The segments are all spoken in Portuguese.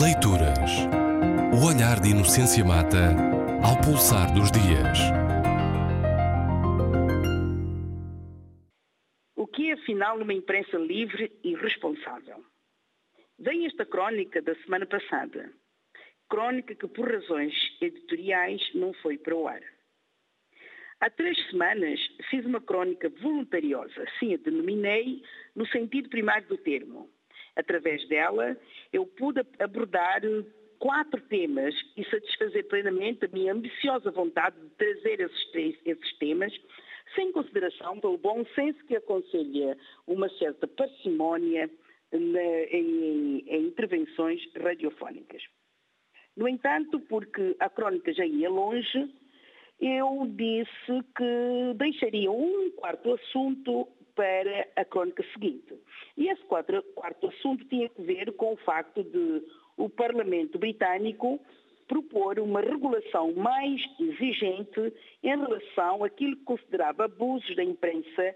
Leituras. O olhar de Inocência Mata ao pulsar dos dias. O que é afinal uma imprensa livre e responsável? Vem esta crónica da semana passada. Crónica que por razões editoriais não foi para o ar. Há três semanas fiz uma crónica voluntariosa, assim a denominei no sentido primário do termo Através dela, eu pude abordar quatro temas e satisfazer plenamente a minha ambiciosa vontade de trazer esses, esses temas, sem consideração pelo bom senso que aconselha uma certa parcimónia na, em, em intervenções radiofónicas. No entanto, porque a crónica já ia longe, eu disse que deixaria um quarto assunto para a crónica seguinte. E esse quarto, quarto assunto tinha que ver com o facto de o Parlamento britânico propor uma regulação mais exigente em relação àquilo que considerava abusos da imprensa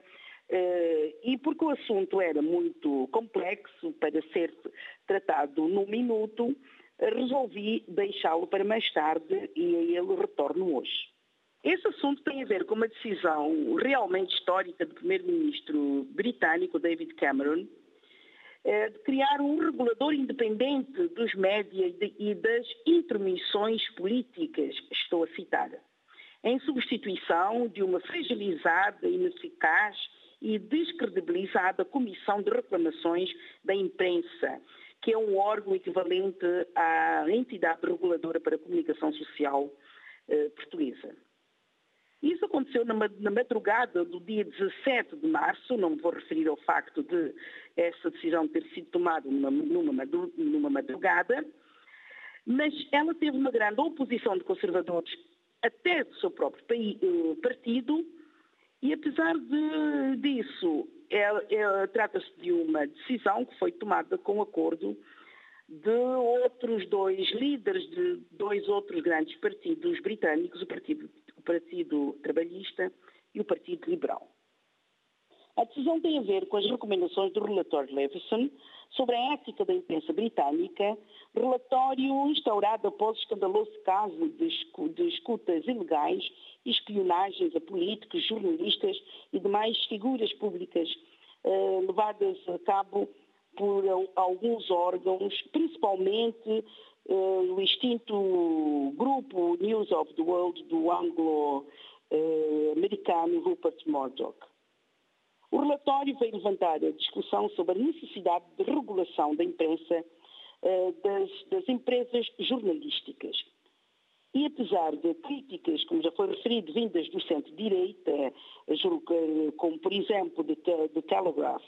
eh, e porque o assunto era muito complexo para ser tratado num minuto, resolvi deixá-lo para mais tarde e a ele retorno hoje. Esse assunto tem a ver com uma decisão realmente histórica do primeiro-ministro britânico David Cameron eh, de criar um regulador independente dos médias e das intermissões políticas, estou a citar, em substituição de uma fragilizada, ineficaz e descredibilizada Comissão de Reclamações da Imprensa, que é um órgão equivalente à entidade reguladora para a comunicação social eh, portuguesa. Isso aconteceu na, madrugada do dia 17 de março, não me vou referir ao facto de essa decisão ter sido tomada numa, madrugada, mas ela teve uma grande oposição de conservadores até do seu próprio eh, partido, e apesar de, disso, trata-se de uma decisão que foi tomada com acordo de outros dois líderes de dois outros grandes partidos britânicos, o Partido Partido Trabalhista e o Partido Liberal. A decisão tem a ver com as recomendações do relatório Leveson sobre a ética da imprensa britânica, relatório instaurado após o escandaloso caso de escutas ilegais e espionagens a políticos, jornalistas e demais figuras públicas eh, levadas a cabo por alguns órgãos, principalmente uh, o extinto grupo News of the World do anglo-americano Rupert Murdoch. O relatório veio levantar a discussão sobre a necessidade de regulação da imprensa uh, das, das empresas jornalísticas. E apesar de críticas, como já foi referido, vindas do centro-direita, como por exemplo de, de Telegraph,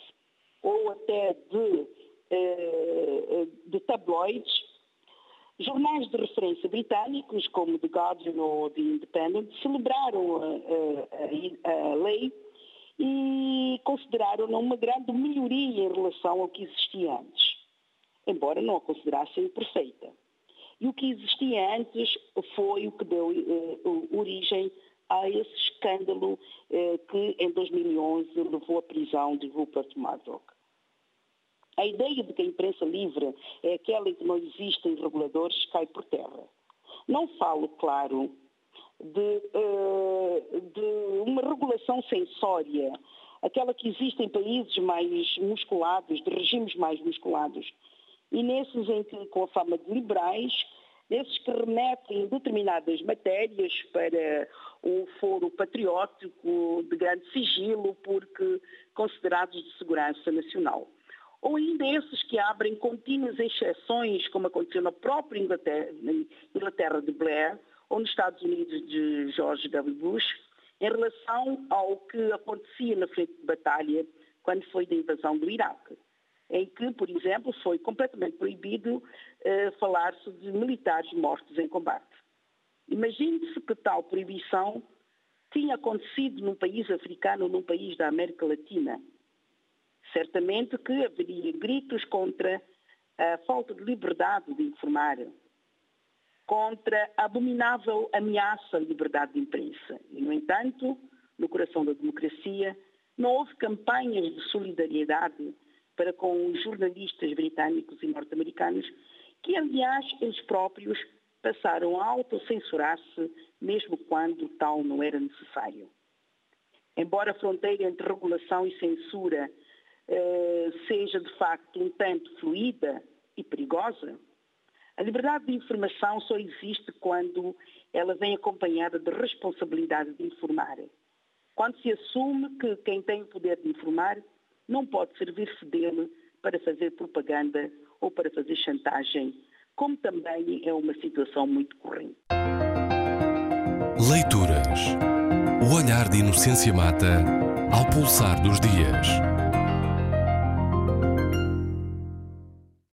ou até de, eh, de tabloides, Jornais de referência britânicos, como The Guardian ou The Independent, celebraram a, a, a, lei e consideraram-na uma grande melhoria em relação ao que existia antes, embora não a considerassem perfeita. E o que existia antes foi o que deu uh, origem a esse escândalo uh, que em 2011 levou à prisão de Rupert Murdoch. A ideia de que a imprensa livre é aquela em que não existem reguladores cai por terra. Não falo, claro, de, uh, de uma regulação sensória, aquela que existe em países mais musculados, de regimes mais musculados, e nesses em que, com a fama de liberais, esses que remetem determinadas matérias para um foro patriótico de grande sigilo, porque considerados de segurança nacional ou ainda esses que abrem contínuas exceções, como aconteceu na própria Inglaterra, na Inglaterra de Blair, ou nos Estados Unidos de George W. Bush, em relação ao que acontecia na frente de batalha quando foi da invasão do Iraque, em que, por exemplo, foi completamente proibido uh, falar-se de militares mortos em combate. Imagine-se que tal proibição tinha acontecido num país africano, num país da América Latina, Certamente que haveria gritos contra a falta de liberdade de informar, contra a abominável ameaça à liberdade de imprensa. E, no entanto, no coração da democracia, não houve campanhas de solidariedade para com os jornalistas britânicos e norte-americanos que aliás eles próprios passaram a autocensurar-se mesmo quando tal não era necessário. Embora a fronteira entre regulação e censura eh, seja de facto um tanto fluida e perigosa, a liberdade de informação só existe quando ela vem acompanhada de responsabilidade de informar. Quando se assume que quem tem o poder de informar não pode servir-se dele para fazer propaganda ou para fazer chantagem, como também é uma situação muito corrente. Leituras. O olhar de Inocência Mata ao pulsar dos dias.